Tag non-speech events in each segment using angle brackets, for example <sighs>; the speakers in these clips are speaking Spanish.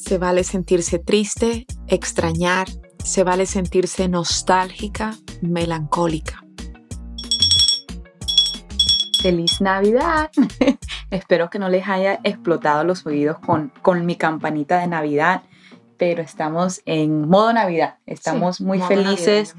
se vale sentirse triste, extrañar, se vale sentirse nostálgica, melancólica. Feliz Navidad. <laughs> Espero que no les haya explotado los oídos con, con mi campanita de Navidad, pero estamos en modo Navidad. Estamos muy felices.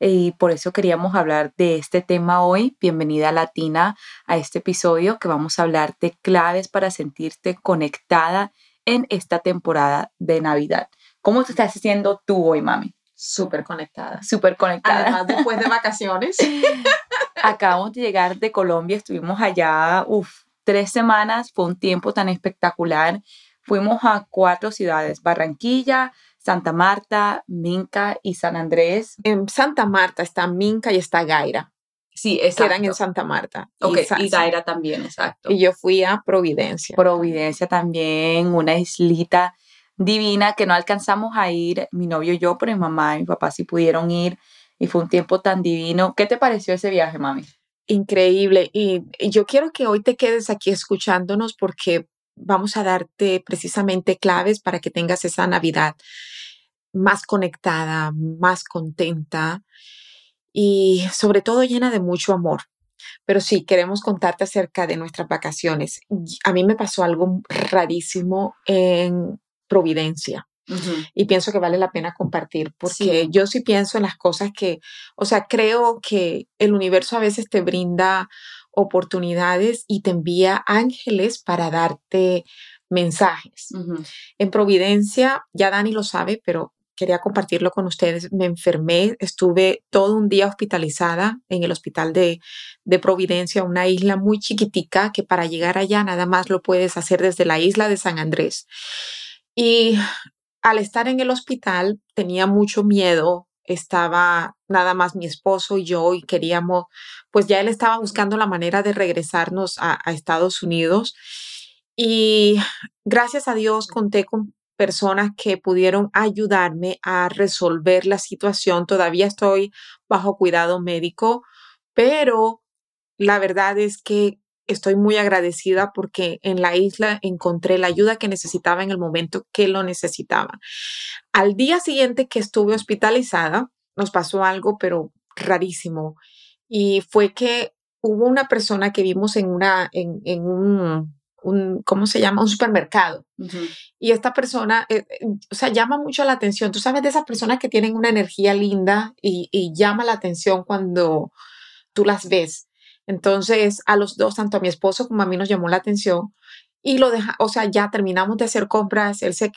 y por eso queríamos hablar de este tema hoy. Bienvenida Latina a este episodio que vamos a hablar de claves para sentirte conectada en esta temporada de Navidad. ¿Cómo te estás haciendo tú hoy, mami? Súper conectada. Súper conectada. Además, después de vacaciones. <laughs> Acabamos de llegar de Colombia, estuvimos allá, uff, tres semanas, fue un tiempo tan espectacular. Fuimos a cuatro ciudades, Barranquilla, Santa Marta, Minca y San Andrés. En Santa Marta está Minca y está Gaira. Sí, exacto. Quedan en Santa Marta. Ok, y, Gaira también, exacto. Y yo fui a Providencia. Providencia también, una islita divina que no alcanzamos a ir, mi novio y yo, pero mi mamá y mi papá sí pudieron ir y fue un tiempo tan divino. ¿Qué te pareció ese viaje, mami? Increíble. Y, y yo quiero que hoy te quedes aquí escuchándonos porque vamos a darte precisamente claves para que tengas esa Navidad más conectada, más contenta y sobre todo llena de mucho amor. Pero sí, queremos contarte acerca de nuestras vacaciones. A mí me pasó algo rarísimo en Providencia. Y pienso que vale la pena compartir porque yo sí pienso en las cosas que, o sea, creo que el universo a veces te brinda oportunidades y te envía ángeles para darte mensajes. En Providencia, ya Dani lo sabe, pero quería compartirlo con ustedes. Me enfermé, estuve todo un día hospitalizada en el hospital de, de, Providencia, una isla muy chiquitica que para llegar allá nada más lo puedes hacer desde la isla de San Andrés. Y al estar en el hospital tenía mucho miedo, estaba nada más mi esposo y yo y queríamos, pues ya él estaba buscando la manera de regresarnos a, a Estados Unidos. Y gracias a Dios conté con personas que pudieron ayudarme a resolver la situación. Todavía estoy bajo cuidado médico, pero la verdad es que estoy muy agradecida porque en la isla encontré la ayuda que necesitaba en el momento que lo necesitaba. Al día siguiente que estuve hospitalizada, nos pasó algo, pero rarísimo. Y fue que hubo una persona que vimos en, una, en, en un un, ¿cómo se llama? Un supermercado. Y esta persona, eh, eh, o sea, llama mucho la atención. Tú sabes de esas personas que tienen una energía linda y, llama la atención cuando tú las ves. Entonces, a los dos, tanto a mi esposo como a mí nos llamó la atención y lo deja, o sea, ya terminamos de hacer compras, él se,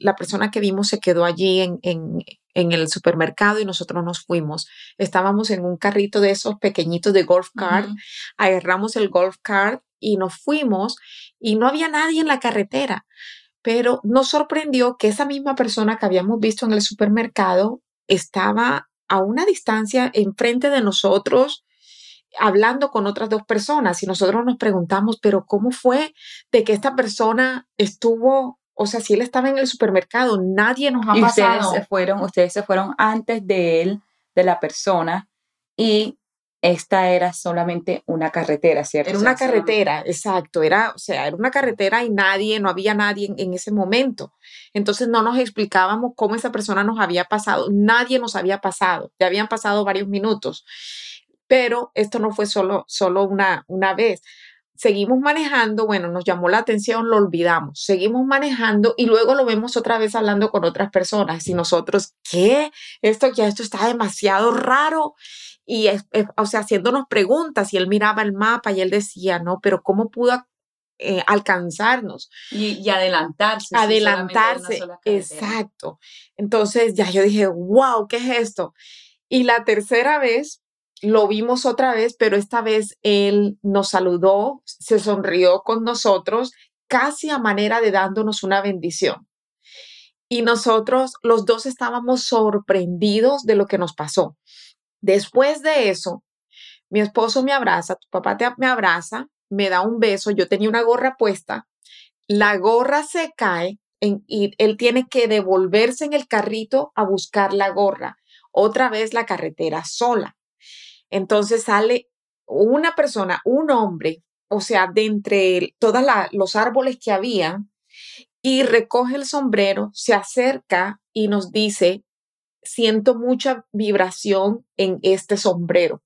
la persona que vimos se quedó allí en, en, en, el supermercado y nosotros nos fuimos. Estábamos en un carrito de esos pequeñitos de golf cart, agarramos el golf cart y nos fuimos y no había nadie en la carretera. Pero nos sorprendió que esa misma persona que habíamos visto en el supermercado estaba a una distancia enfrente de nosotros hablando con otras dos personas y nosotros nos preguntamos, pero ¿cómo fue de que esta persona estuvo, o sea, si él estaba en el supermercado, nadie nos ha y pasado. Ustedes se fueron, ustedes se fueron antes de él, de la persona, y esta era solamente una carretera, ¿cierto? Era una carretera, exacto, era, o sea, era una carretera y nadie, no había nadie en, ese momento. Entonces no nos explicábamos cómo esa persona nos había pasado, nadie nos había pasado, ya habían pasado varios minutos, pero esto no fue solo, solo una, una vez. Seguimos manejando, bueno, nos llamó la atención, lo olvidamos, seguimos manejando y luego lo vemos otra vez hablando con otras personas y nosotros, ¿qué? Esto ya, esto está demasiado raro y, o sea, haciéndonos preguntas y él miraba el mapa y él decía, no, pero ¿cómo pudo eh, alcanzarnos? Y, adelantarse. Adelantarse, exacto. Entonces ya yo dije, wow, ¿qué es esto? Y la tercera vez lo vimos otra vez, pero esta vez él nos saludó, se sonrió con nosotros, casi a manera de dándonos una bendición. y nosotros los dos estábamos sorprendidos de lo que nos pasó. Después de eso, mi esposo me abraza, tu papá me abraza, me da un beso, yo tenía una gorra puesta, la gorra se cae y él tiene que devolverse en el carrito a buscar la gorra, otra vez la carretera sola. Entonces sale una persona, un hombre, o sea, de entre todos los árboles que había, y recoge el sombrero, se acerca y nos dice, siento mucha vibración en este sombrero.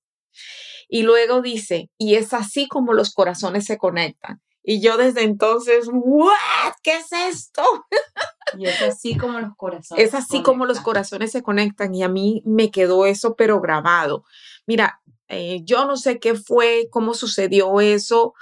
Y luego dice, y es así como los corazones se conectan. Y yo desde entonces, ¿what? ¿Qué es esto? Y es así como los corazones. Es así como los corazones se conectan y a mí me quedó eso, pero grabado. Mira, eh, yo no sé qué fue, cómo sucedió eso,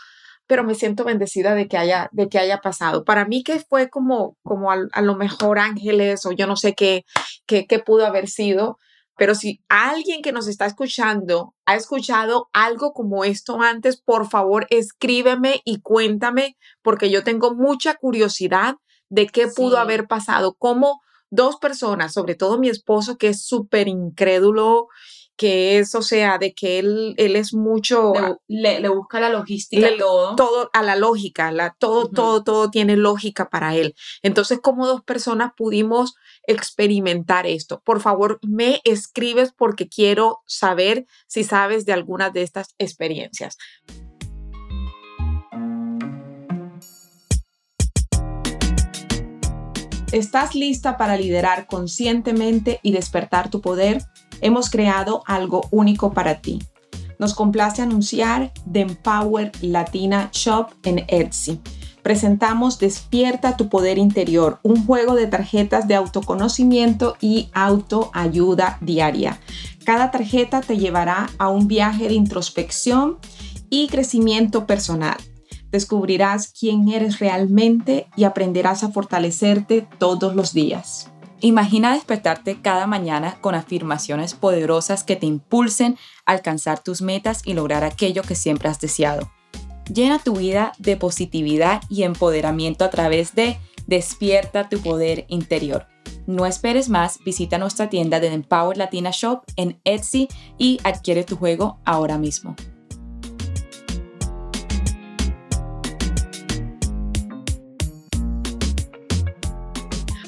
pero me siento bendecida de que haya, de que haya pasado. Para mí que fue como, como a, lo mejor ángeles o yo no sé qué, qué, qué pudo haber sido, pero si alguien que nos está escuchando ha escuchado algo como esto antes, por favor escríbeme y cuéntame, porque yo tengo mucha curiosidad de qué pudo haber pasado, cómo dos personas, sobre todo mi esposo, que es súper incrédulo que es, o sea, de que él, él es mucho... Le, busca la logística todo. Todo a la lógica, la, todo, todo, todo tiene lógica para él. Entonces, ¿cómo dos personas pudimos experimentar esto? Por favor, me escribes porque quiero saber si sabes de algunas de estas experiencias. ¿Estás lista para liderar conscientemente y despertar tu poder? Hemos creado algo único para ti. Nos complace anunciar The Empower Latina Shop en Etsy. Presentamos Despierta tu poder interior, un juego de tarjetas de autoconocimiento y autoayuda diaria. Cada tarjeta te llevará a un viaje de introspección y crecimiento personal. Descubrirás quién eres realmente y aprenderás a fortalecerte todos los días. Imagina despertarte cada mañana con afirmaciones poderosas que te impulsen a alcanzar tus metas y lograr aquello que siempre has deseado. Llena tu vida de positividad y empoderamiento a través de Despierta tu poder interior. No esperes más, visita nuestra tienda de Empower Latina Shop en Etsy y adquiere tu juego ahora mismo.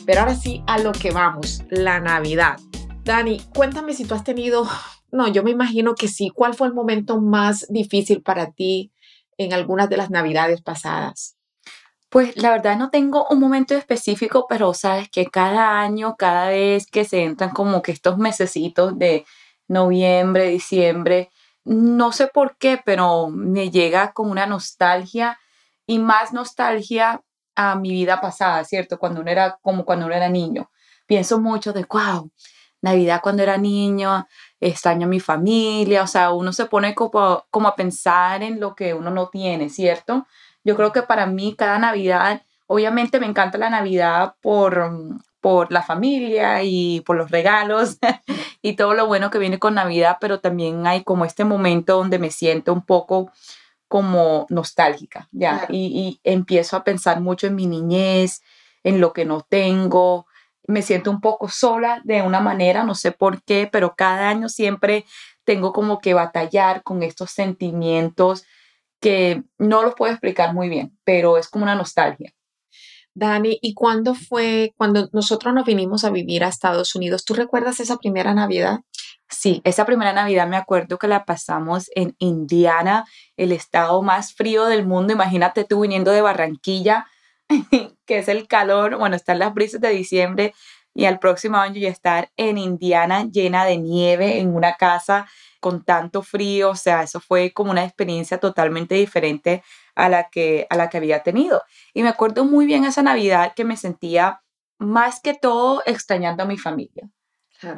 Pero ahora sí, a lo que vamos, la Navidad. Dani, cuéntame si tú has tenido, <sighs> no, yo me imagino que sí, ¿cuál fue el momento más difícil para ti en algunas de las Navidades pasadas? Pues la verdad no tengo un momento específico, pero sabes que cada año, cada vez que se entran como que estos mesecitos de noviembre, diciembre, no sé por qué, pero me llega como una nostalgia y más nostalgia a mi vida pasada, ¿cierto? Cuando uno era como cuando uno era niño. Pienso mucho de, wow, Navidad cuando era niño, extraño a mi familia, o sea, uno se pone como, como a pensar en lo que uno no tiene, ¿cierto? Yo creo que para mí cada Navidad, obviamente me encanta la Navidad por, por la familia y por los regalos <laughs> y todo lo bueno que viene con Navidad, pero también hay como este momento donde me siento un poco como nostálgica, ¿ya? Y, empiezo a pensar mucho en mi niñez, en lo que no tengo. Me siento un poco sola de una manera, no sé por qué, pero cada año siempre tengo como que batallar con estos sentimientos que no los puedo explicar muy bien, pero es como una nostalgia. Dani, ¿y cuándo fue cuando nosotros nos vinimos a vivir a Estados Unidos? ¿Tú recuerdas esa primera Navidad? Sí, esa primera Navidad me acuerdo que la pasamos en Indiana, el estado más frío del mundo. Imagínate tú viniendo de Barranquilla, <laughs> que es el calor, bueno, están las brisas de diciembre y al próximo año ya estar en Indiana llena de nieve en una casa con tanto frío, o sea, eso fue como una experiencia totalmente diferente a la que a la que había tenido. Y me acuerdo muy bien esa Navidad que me sentía más que todo extrañando a mi familia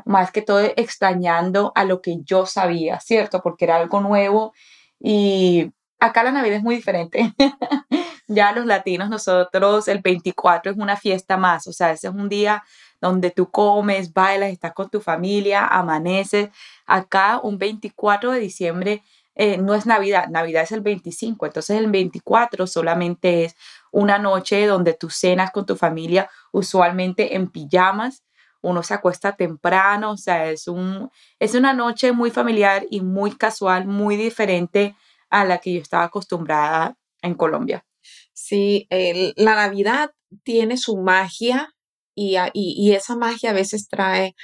más que todo extrañando a lo que yo sabía, ¿cierto? Porque era algo nuevo y acá la Navidad es muy diferente. <laughs> ya los latinos, nosotros el 24 es una fiesta más, o sea, ese es un día donde tú comes, bailas, estás con tu familia, amaneces. Acá un 24 de diciembre eh, no es Navidad, Navidad es el 25, entonces el 24 solamente es una noche donde tú cenas con tu familia, usualmente en pijamas, uno se acuesta temprano, o sea, es, un, es una noche muy familiar y muy casual, muy diferente a la que yo estaba acostumbrada en Colombia. Sí, la Navidad tiene su magia y, y, esa magia a veces trae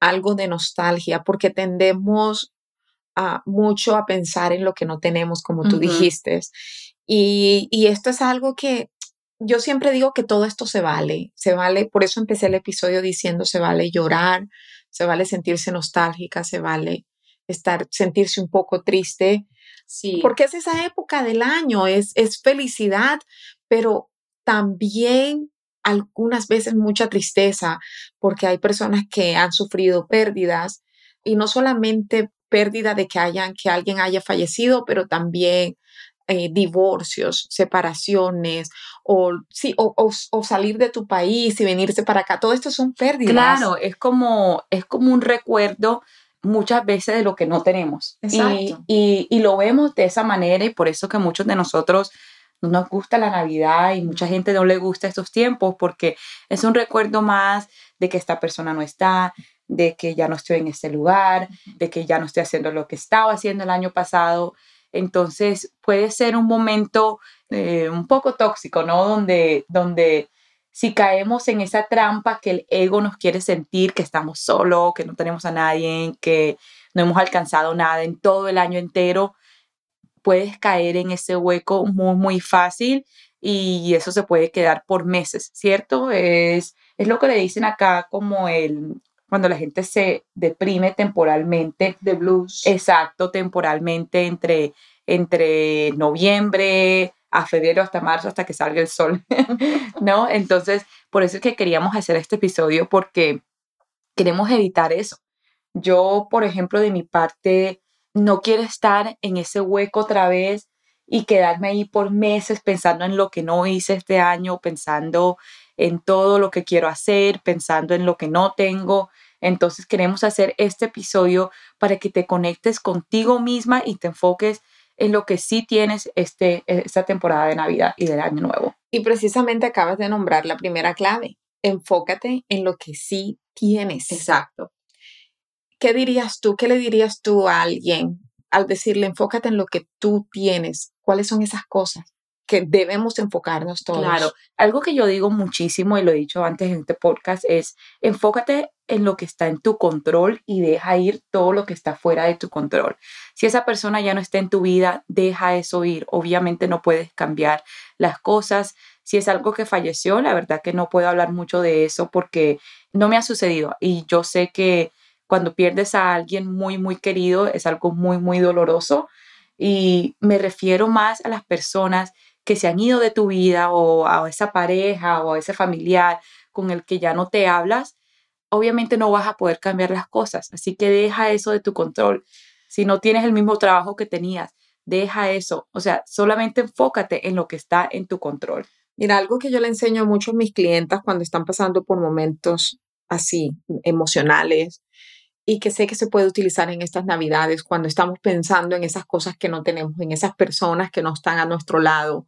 algo de nostalgia porque tendemos a, mucho a pensar en lo que no tenemos, como tú dijiste. Y, y esto es algo que yo siempre digo que todo esto se vale, se vale, por eso empecé el episodio diciendo se vale llorar, se vale sentirse nostálgica, se vale estar, sentirse un poco triste, sí. porque es esa época del año, es, es felicidad, pero también algunas veces mucha tristeza, porque hay personas que han sufrido pérdidas y no solamente pérdida de que hayan, que alguien haya fallecido, pero también eh, divorcios, separaciones, o, sí, o, o, salir de tu país y venirse para acá. Todo esto son pérdidas. Claro, es como, es como un recuerdo muchas veces de lo que no tenemos. Exacto. Y, y, y, lo vemos de esa manera y por eso que muchos de nosotros no nos gusta la Navidad y mucha gente no le gusta estos tiempos porque es un recuerdo más de que esta persona no está, de que ya no estoy en este lugar, de que ya no estoy haciendo lo que estaba haciendo el año pasado. Entonces puede ser un momento eh, un poco tóxico, ¿no? Donde, donde si caemos en esa trampa que el ego nos quiere sentir, que estamos solos, que no tenemos a nadie, que no hemos alcanzado nada en todo el año entero, puedes caer en ese hueco muy, muy fácil y eso se puede quedar por meses, ¿cierto? Es, es lo que le dicen acá como el, cuando la gente se deprime temporalmente. De blues. Exacto, temporalmente entre, entre noviembre a febrero hasta marzo hasta que salga el sol, <laughs> ¿no? Entonces, por eso es que queríamos hacer este episodio porque queremos evitar eso. Yo, por ejemplo, de mi parte, no quiero estar en ese hueco otra vez y quedarme ahí por meses pensando en lo que no hice este año, pensando en todo lo que quiero hacer, pensando en lo que no tengo. Entonces queremos hacer este episodio para que te conectes contigo misma y te enfoques en lo que sí tienes este, esta temporada de Navidad y del Año Nuevo. Y precisamente acabas de nombrar la primera clave. Enfócate en lo que sí tienes. Exacto. ¿Qué dirías tú? ¿Qué le dirías tú a alguien al decirle enfócate en lo que tú tienes? ¿Cuáles son esas cosas? Que debemos enfocarnos todos. Claro, algo que yo digo muchísimo y lo he dicho antes en este podcast es enfócate en lo que está en tu control y deja ir todo lo que está fuera de tu control. Si esa persona ya no está en tu vida, deja eso ir. Obviamente no puedes cambiar las cosas. Si es algo que falleció, la verdad que no puedo hablar mucho de eso porque no me ha sucedido y yo sé que cuando pierdes a alguien muy, muy querido es algo muy, muy doloroso y me refiero más a las personas que se han ido de tu vida o a esa pareja o a ese familiar con el que ya no te hablas, obviamente no vas a poder cambiar las cosas. Así que deja eso de tu control. Si no tienes el mismo trabajo que tenías, deja eso. O sea, solamente enfócate en lo que está en tu control. Mira, algo que yo le enseño mucho a mis clientas cuando están pasando por momentos así emocionales y que sé que se puede utilizar en estas navidades cuando estamos pensando en esas cosas que no tenemos, en esas personas que no están a nuestro lado.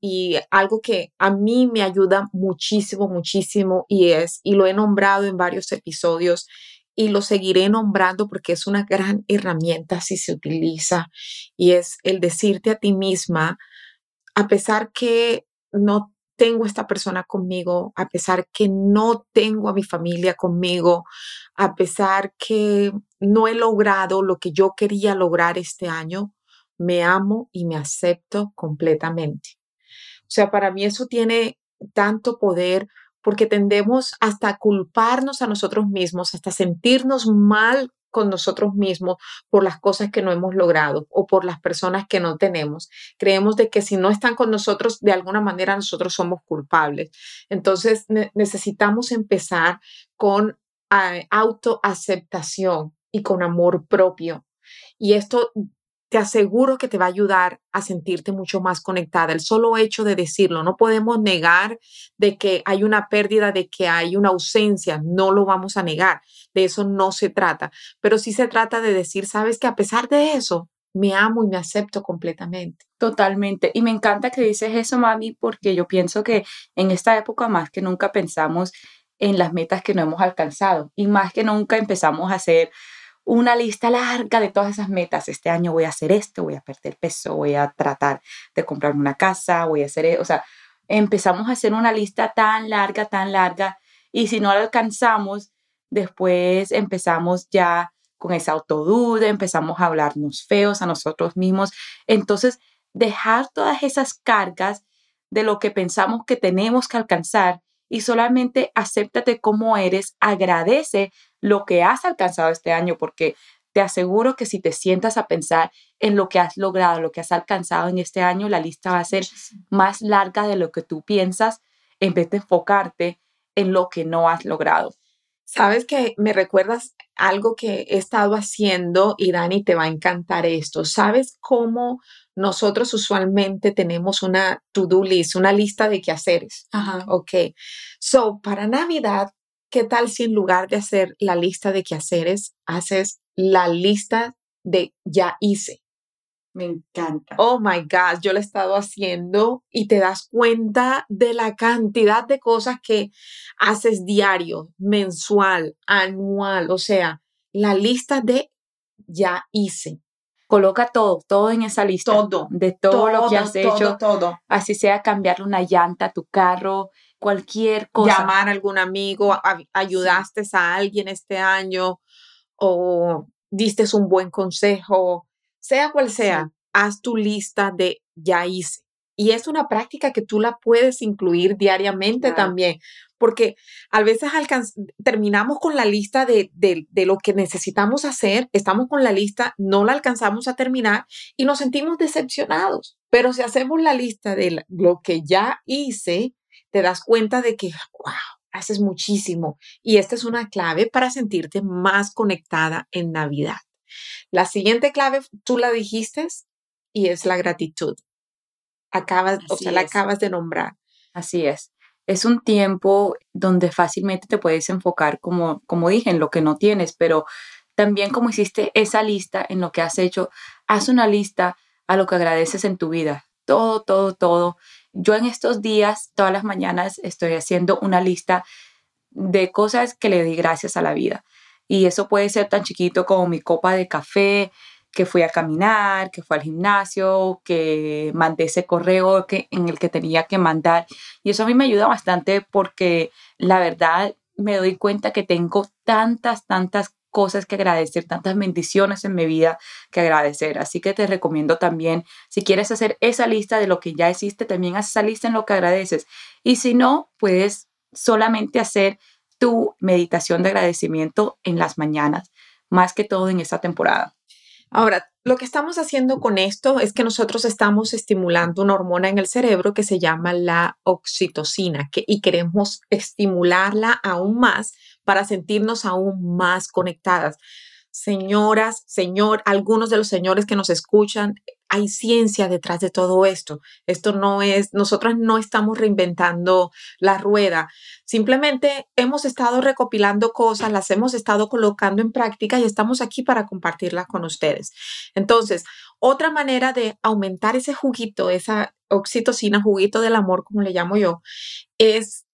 Y algo que a mí me ayuda muchísimo, muchísimo y es, y lo he nombrado en varios episodios y lo seguiré nombrando porque es una gran herramienta si se utiliza y es el decirte a ti misma, a pesar que no tengo esta persona conmigo, a pesar que no tengo a mi familia conmigo, a pesar que no he logrado lo que yo quería lograr este año, me amo y me acepto completamente. O sea, para mí eso tiene tanto poder porque tendemos hasta culparnos a nosotros mismos, hasta sentirnos mal con nosotros mismos por las cosas que no hemos logrado o por las personas que no tenemos. Creemos de que si no están con nosotros, de alguna manera nosotros somos culpables. Entonces necesitamos empezar con uh, autoaceptación y con amor propio. Y esto te aseguro que te va a ayudar a sentirte mucho más conectada. El solo hecho de decirlo, no podemos negar de que hay una pérdida, de que hay una ausencia, no lo vamos a negar. De eso no se trata, pero sí se trata de decir, sabes que a pesar de eso, me amo y me acepto completamente. Totalmente. Y me encanta que dices eso, mami, porque yo pienso que en esta época más que nunca pensamos en las metas que no hemos alcanzado y más que nunca empezamos a hacer una lista larga de todas esas metas. Este año voy a hacer esto, voy a perder peso, voy a tratar de comprar una casa, voy a hacer, e-, o sea, empezamos a hacer una lista tan larga, tan larga y si no la alcanzamos, después empezamos ya con esa autoduda, empezamos a hablarnos feos a nosotros mismos. Entonces, dejar todas esas cargas de lo que pensamos que tenemos que alcanzar y solamente acéptate como eres, agradece lo que has alcanzado este año, porque te aseguro que si te sientas a pensar en lo que has logrado, lo que has alcanzado en este año, la lista va a ser más larga de lo que tú piensas en vez de enfocarte en lo que no has logrado. Sabes que me recuerdas algo que he estado haciendo y Dani te va a encantar esto. ¿Sabes cómo nosotros usualmente tenemos una to-do list, una lista de quehaceres? Ajá. Ok. So, para Navidad, ¿qué tal si en lugar de hacer la lista de quehaceres, haces la lista de ya hice? Me encanta. Oh my God, yo lo he estado haciendo y te das cuenta de la cantidad de cosas que haces diario, mensual, anual, o sea, la lista de ya hice. Coloca todo, todo en esa lista. Todo. De todo, lo que has hecho. Todo. Así sea cambiarle una llanta a tu carro, cualquier cosa. Llamar a algún amigo, ayudaste a alguien este año o diste un buen consejo sea cual sea, haz tu lista de ya hice. Y es una práctica que tú la puedes incluir diariamente también, porque a veces terminamos con la lista de, de, lo que necesitamos hacer, estamos con la lista, no la alcanzamos a terminar y nos sentimos decepcionados. Pero si hacemos la lista de lo que ya hice, te das cuenta de que, wow, haces muchísimo. Y esta es una clave para sentirte más conectada en Navidad. La siguiente clave, tú la dijiste, y es la gratitud. Acabas, o sea, la acabas de nombrar. Así es. Es un tiempo donde fácilmente te puedes enfocar, como, como dije, en lo que no tienes, pero también como hiciste esa lista en lo que has hecho, haz una lista a lo que agradeces en tu vida. Todo, todo, todo. Yo en estos días, todas las mañanas, estoy haciendo una lista de cosas que le di gracias a la vida. Y eso puede ser tan chiquito como mi copa de café, que fui a caminar, que fue al gimnasio, que mandé ese correo que, en el que tenía que mandar. Y eso a mí me ayuda bastante porque la verdad me doy cuenta que tengo tantas, tantas cosas que agradecer, tantas bendiciones en mi vida que agradecer. Así que te recomiendo también, si quieres hacer esa lista de lo que ya existe, también haz esa lista en lo que agradeces. Y si no, puedes solamente hacer tu meditación de agradecimiento en las mañanas, más que todo en esta temporada. Ahora, lo que estamos haciendo con esto es que nosotros estamos estimulando una hormona en el cerebro que se llama la oxitocina y queremos estimularla aún más para sentirnos aún más conectadas. Señoras, señor, algunos de los señores que nos escuchan, hay ciencia detrás de todo esto. Esto no es, nosotras no estamos reinventando la rueda. Simplemente hemos estado recopilando cosas, las hemos estado colocando en práctica y estamos aquí para compartirlas con ustedes. Entonces, otra manera de aumentar ese juguito, esa oxitocina, juguito del amor, como le llamo yo, es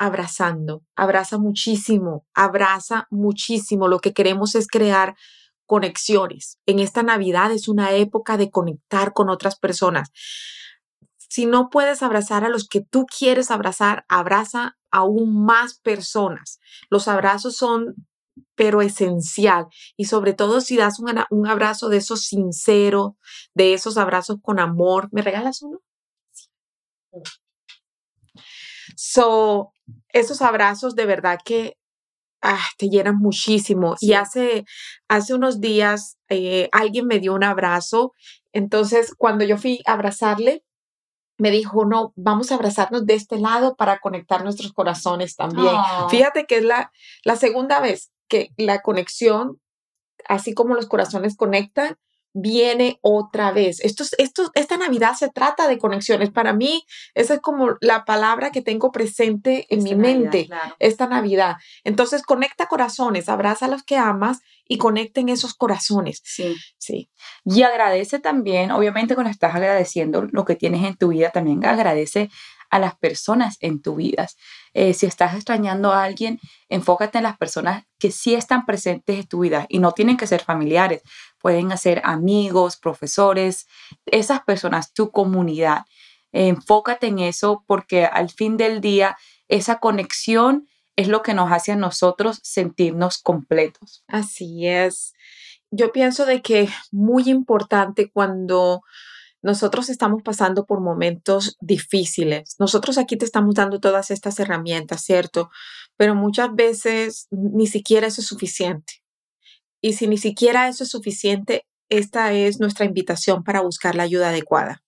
abrazando. Abraza muchísimo, abraza muchísimo. Lo que queremos es crear conexiones. En esta Navidad es una época de conectar con otras personas. Si no puedes abrazar a los que tú quieres abrazar, abraza aún más personas. Los abrazos son pero esencial. Y sobre todo si das un, un, abrazo de esos sinceros, de esos abrazos con amor. ¿Me regalas uno? So, esos abrazos de verdad que ah, te llenan muchísimo. Y hace, hace unos días eh, alguien me dio un abrazo. Entonces, cuando yo fui a abrazarle, me dijo, no, vamos a abrazarnos de este lado para conectar nuestros corazones también. Fíjate que es la, la segunda vez que la conexión, así como los corazones conectan, viene otra vez. Esto, esto, esta Navidad se trata de conexiones. Para mí, esa es como la palabra que tengo presente en mi mente, esta Navidad. Entonces, conecta corazones, abraza a los que amas y conecten esos corazones. Sí. Sí. Y agradece también, obviamente, cuando estás agradeciendo lo que tienes en tu vida, también agradece a las personas en tu vida. Eh, si estás extrañando a alguien, enfócate en las personas que sí están presentes en tu vida y no tienen que ser familiares, pueden ser amigos, profesores, esas personas, tu comunidad. enfócate en eso porque al fin del día esa conexión es lo que nos hace a nosotros sentirnos completos. Así es. Yo pienso de que muy importante cuando nosotros estamos pasando por momentos difíciles. Nosotros aquí te estamos dando todas estas herramientas, ¿cierto? Pero muchas veces ni siquiera eso es suficiente. Y si ni siquiera eso es suficiente, esta es nuestra invitación para buscar la ayuda adecuada.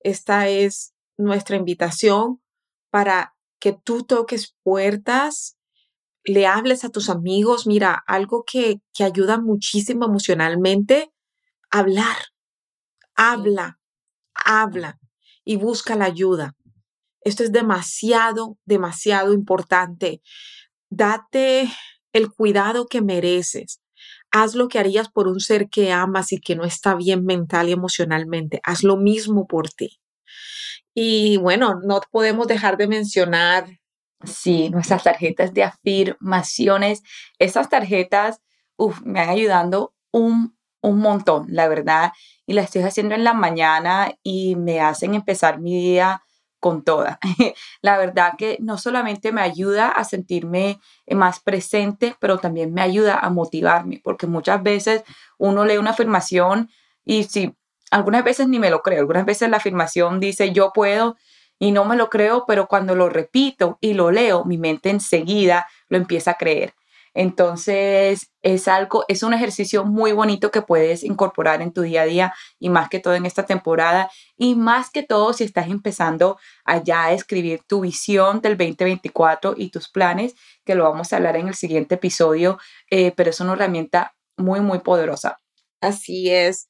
Esta es nuestra invitación para que tú toques puertas, le hables a tus amigos. Mira, algo que, que ayuda muchísimo emocionalmente, hablar. Habla, habla y busca la ayuda. Esto es demasiado, demasiado importante. Date el cuidado que mereces. Haz lo que harías por un ser que amas y que no está bien mental y emocionalmente. Haz lo mismo por ti. Y bueno, no podemos dejar de mencionar. Sí, nuestras tarjetas de afirmaciones. Esas tarjetas me han ayudando un, un montón, la verdad y la estoy haciendo en la mañana y me hacen empezar mi día con toda. <laughs> la verdad que no solamente me ayuda a sentirme más presente, pero también me ayuda a motivarme, porque muchas veces uno lee una afirmación y si algunas veces ni me lo creo, algunas veces la afirmación dice yo puedo y no me lo creo, pero cuando lo repito y lo leo, mi mente enseguida lo empieza a creer. Entonces, es algo, es un ejercicio muy bonito que puedes incorporar en tu día a día y más que todo en esta temporada y más que todo si estás empezando allá a escribir tu visión del 2024 y tus planes, que lo vamos a hablar en el siguiente episodio, eh, pero es una herramienta muy, muy poderosa. Así es.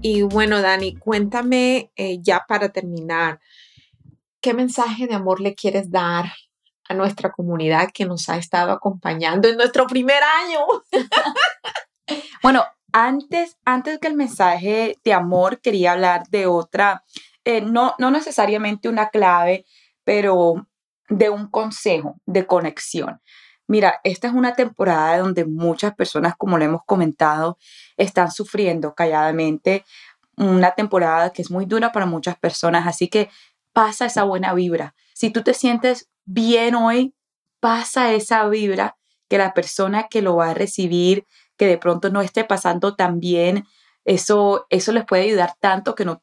Y bueno, Dani, cuéntame eh, ya para terminar, ¿qué mensaje de amor le quieres dar a nuestra comunidad que nos ha estado acompañando en nuestro primer año? <laughs> bueno, antes, antes que el mensaje de amor, quería hablar de otra, eh, no, no necesariamente una clave, pero de un consejo de conexión. Mira, esta es una temporada donde muchas personas, como lo hemos comentado, están sufriendo calladamente. Una temporada que es muy dura para muchas personas, así que pasa esa buena vibra. Si tú te sientes bien hoy, pasa esa vibra que la persona que lo va a recibir, que de pronto no esté pasando tan bien, eso, eso les puede ayudar tanto que no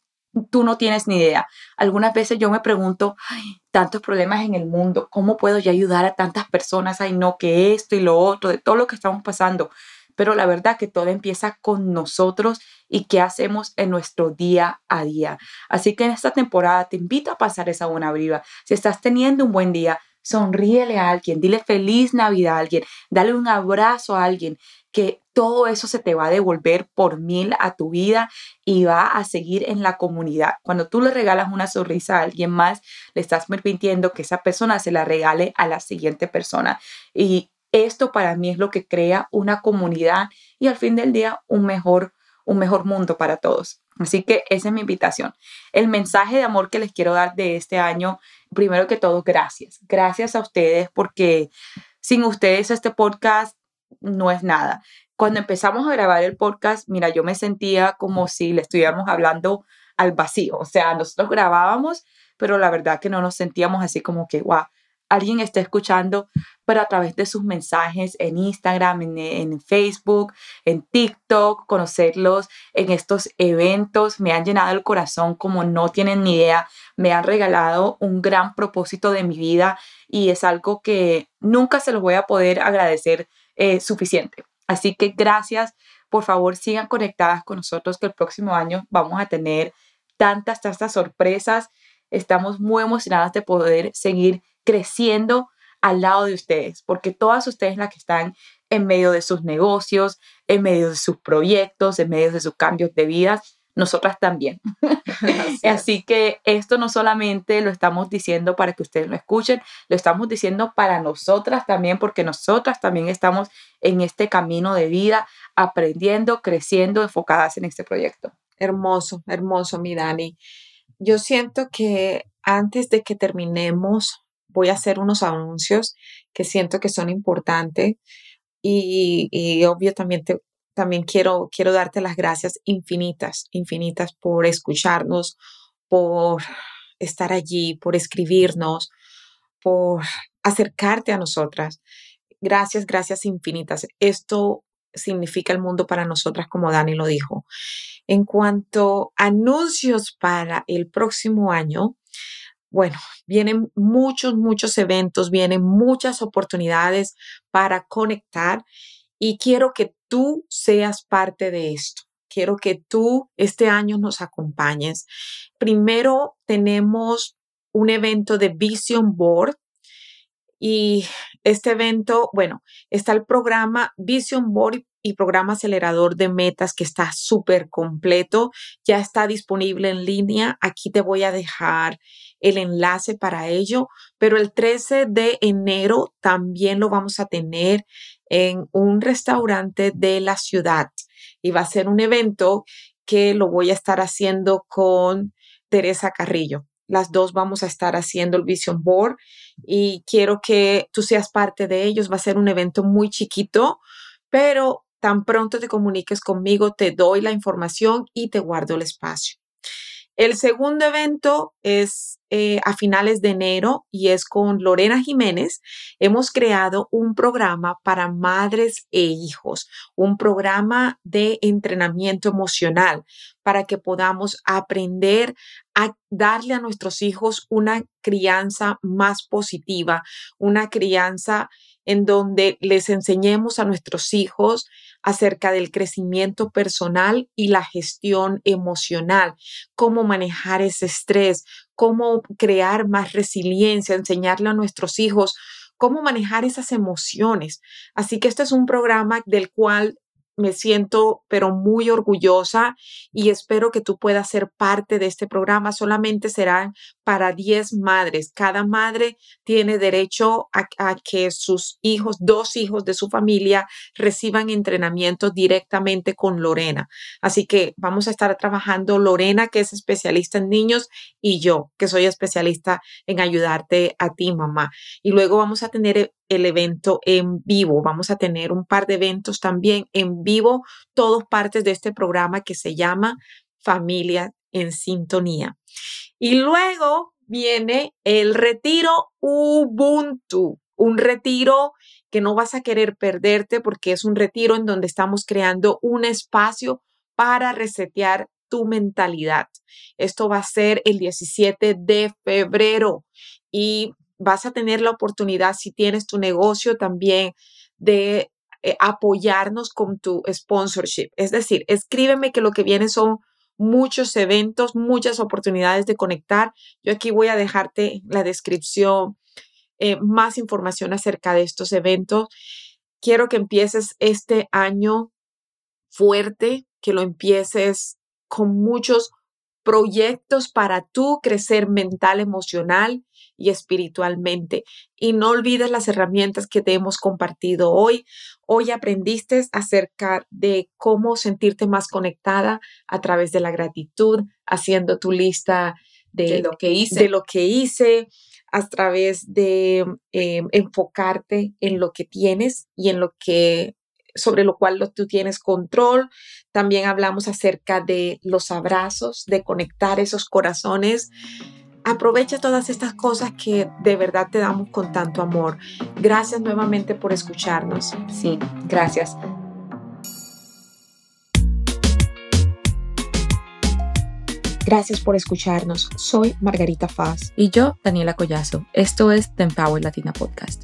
tú no tienes ni idea. Algunas veces yo me pregunto, ay, tantos problemas en el mundo, ¿cómo puedo yo ayudar a tantas personas? Ay, no, que esto y lo otro, de todo lo que estamos pasando. Pero la verdad que todo empieza con nosotros y qué hacemos en nuestro día a día. Así que en esta temporada te invito a pasar esa buena vibra. Si estás teniendo un buen día, sonríele a alguien, dile feliz Navidad a alguien, dale un abrazo a alguien, que todo eso se te va a devolver por mil a tu vida y va a seguir en la comunidad. Cuando tú le regalas una sonrisa a alguien más, le estás permitiendo que esa persona se la regale a la siguiente persona. Y esto para mí es lo que crea una comunidad y al fin del día un mejor, un mejor mundo para todos. Así que esa es mi invitación. El mensaje de amor que les quiero dar de este año, primero que todo, gracias. Gracias a ustedes porque sin ustedes este podcast no es nada. Cuando empezamos a grabar el podcast, mira, yo me sentía como si le estuviéramos hablando al vacío. O sea, nosotros grabábamos, pero la verdad que no nos sentíamos así como que, guau, alguien está escuchando, pero a través de sus mensajes en Instagram, en, Facebook, en TikTok, conocerlos en estos eventos, me han llenado el corazón como no tienen ni idea, me han regalado un gran propósito de mi vida y es algo que nunca se los voy a poder agradecer eh, suficiente. Así que gracias, por favor sigan conectadas con nosotros que el próximo año vamos a tener tantas, tantas sorpresas. Estamos muy emocionadas de poder seguir creciendo al lado de ustedes, porque todas ustedes las que están en medio de sus negocios, en medio de sus proyectos, en medio de sus cambios de vida, nosotras también. <laughs> <laughs> Así, que esto no solamente lo estamos diciendo para que ustedes lo escuchen, lo estamos diciendo para nosotras también, porque nosotras también estamos en este camino de vida, aprendiendo, creciendo, enfocadas en este proyecto. Hermoso, hermoso, mi Dani. Yo siento que antes de que terminemos, voy a hacer unos anuncios que siento que son importantes y, y obvio también te, también quiero, quiero darte las gracias infinitas, infinitas por escucharnos, por estar allí, por escribirnos, por acercarte a nosotras. Gracias, gracias infinitas. Esto significa el mundo para nosotras, como Dani lo dijo. En cuanto a anuncios para el próximo año, bueno, vienen muchos, muchos eventos, vienen muchas oportunidades para conectar y quiero que tú seas parte de esto. Quiero que tú este año nos acompañes. Primero tenemos un evento de Vision Board y este evento, bueno, está el programa Vision Board y programa acelerador de metas que está súper completo. Ya está disponible en línea. Aquí te voy a dejar el enlace para ello, pero el 13 de enero también lo vamos a tener en un restaurante de la ciudad y va a ser un evento que lo voy a estar haciendo con Teresa Carrillo. Las dos vamos a estar haciendo el Vision Board y quiero que tú seas parte de ellos. Va a ser un evento muy chiquito, pero tan pronto te comuniques conmigo, te doy la información y te guardo el espacio. El segundo evento es eh, a finales de enero y es con Lorena Jiménez. Hemos creado un programa para madres e hijos, un programa de entrenamiento emocional para que podamos aprender a darle a nuestros hijos una crianza más positiva, una crianza en donde les enseñemos a nuestros hijos acerca del crecimiento personal y la gestión emocional, cómo manejar ese estrés, cómo crear más resiliencia, enseñarle a nuestros hijos cómo manejar esas emociones. Así que este es un programa del cual me siento pero muy orgullosa y espero que tú puedas ser parte de este programa. Solamente serán para 10 madres. Cada madre tiene derecho a, que sus hijos, dos hijos de su familia, reciban entrenamiento directamente con Lorena. Así que vamos a estar trabajando Lorena, que es especialista en niños, y yo, que soy especialista en ayudarte a ti, mamá. Y luego vamos a tener el evento en vivo. Vamos a tener un par de eventos también en vivo, todos partes de este programa que se llama Familia en Sintonía. Y luego viene el retiro Ubuntu, un retiro que no vas a querer perderte porque es un retiro en donde estamos creando un espacio para resetear tu mentalidad. Esto va a ser el 17 de febrero y vas a tener la oportunidad, si tienes tu negocio también, de eh, apoyarnos con tu sponsorship. Es decir, escríbeme que lo que viene son muchos eventos, muchas oportunidades de conectar. Yo aquí voy a dejarte la descripción eh, más información acerca de estos eventos. Quiero que empieces este año fuerte, que lo empieces con muchos proyectos para tú crecer mental, emocional y espiritualmente. Y no olvides las herramientas que te hemos compartido hoy. Hoy aprendiste acerca de cómo sentirte más conectada a través de la gratitud, haciendo tu lista de, lo que hice. De lo que hice a través de eh, enfocarte en lo que tienes y en lo que sobre lo cual tú tienes control. También hablamos acerca de los abrazos, de conectar esos corazones. Aprovecha todas estas cosas que de verdad te damos con tanto amor. Gracias nuevamente por escucharnos. Sí, gracias. Gracias por escucharnos. Soy Margarita Faz. Y yo, Daniela Collazo. Esto es The Empower Latina Podcast.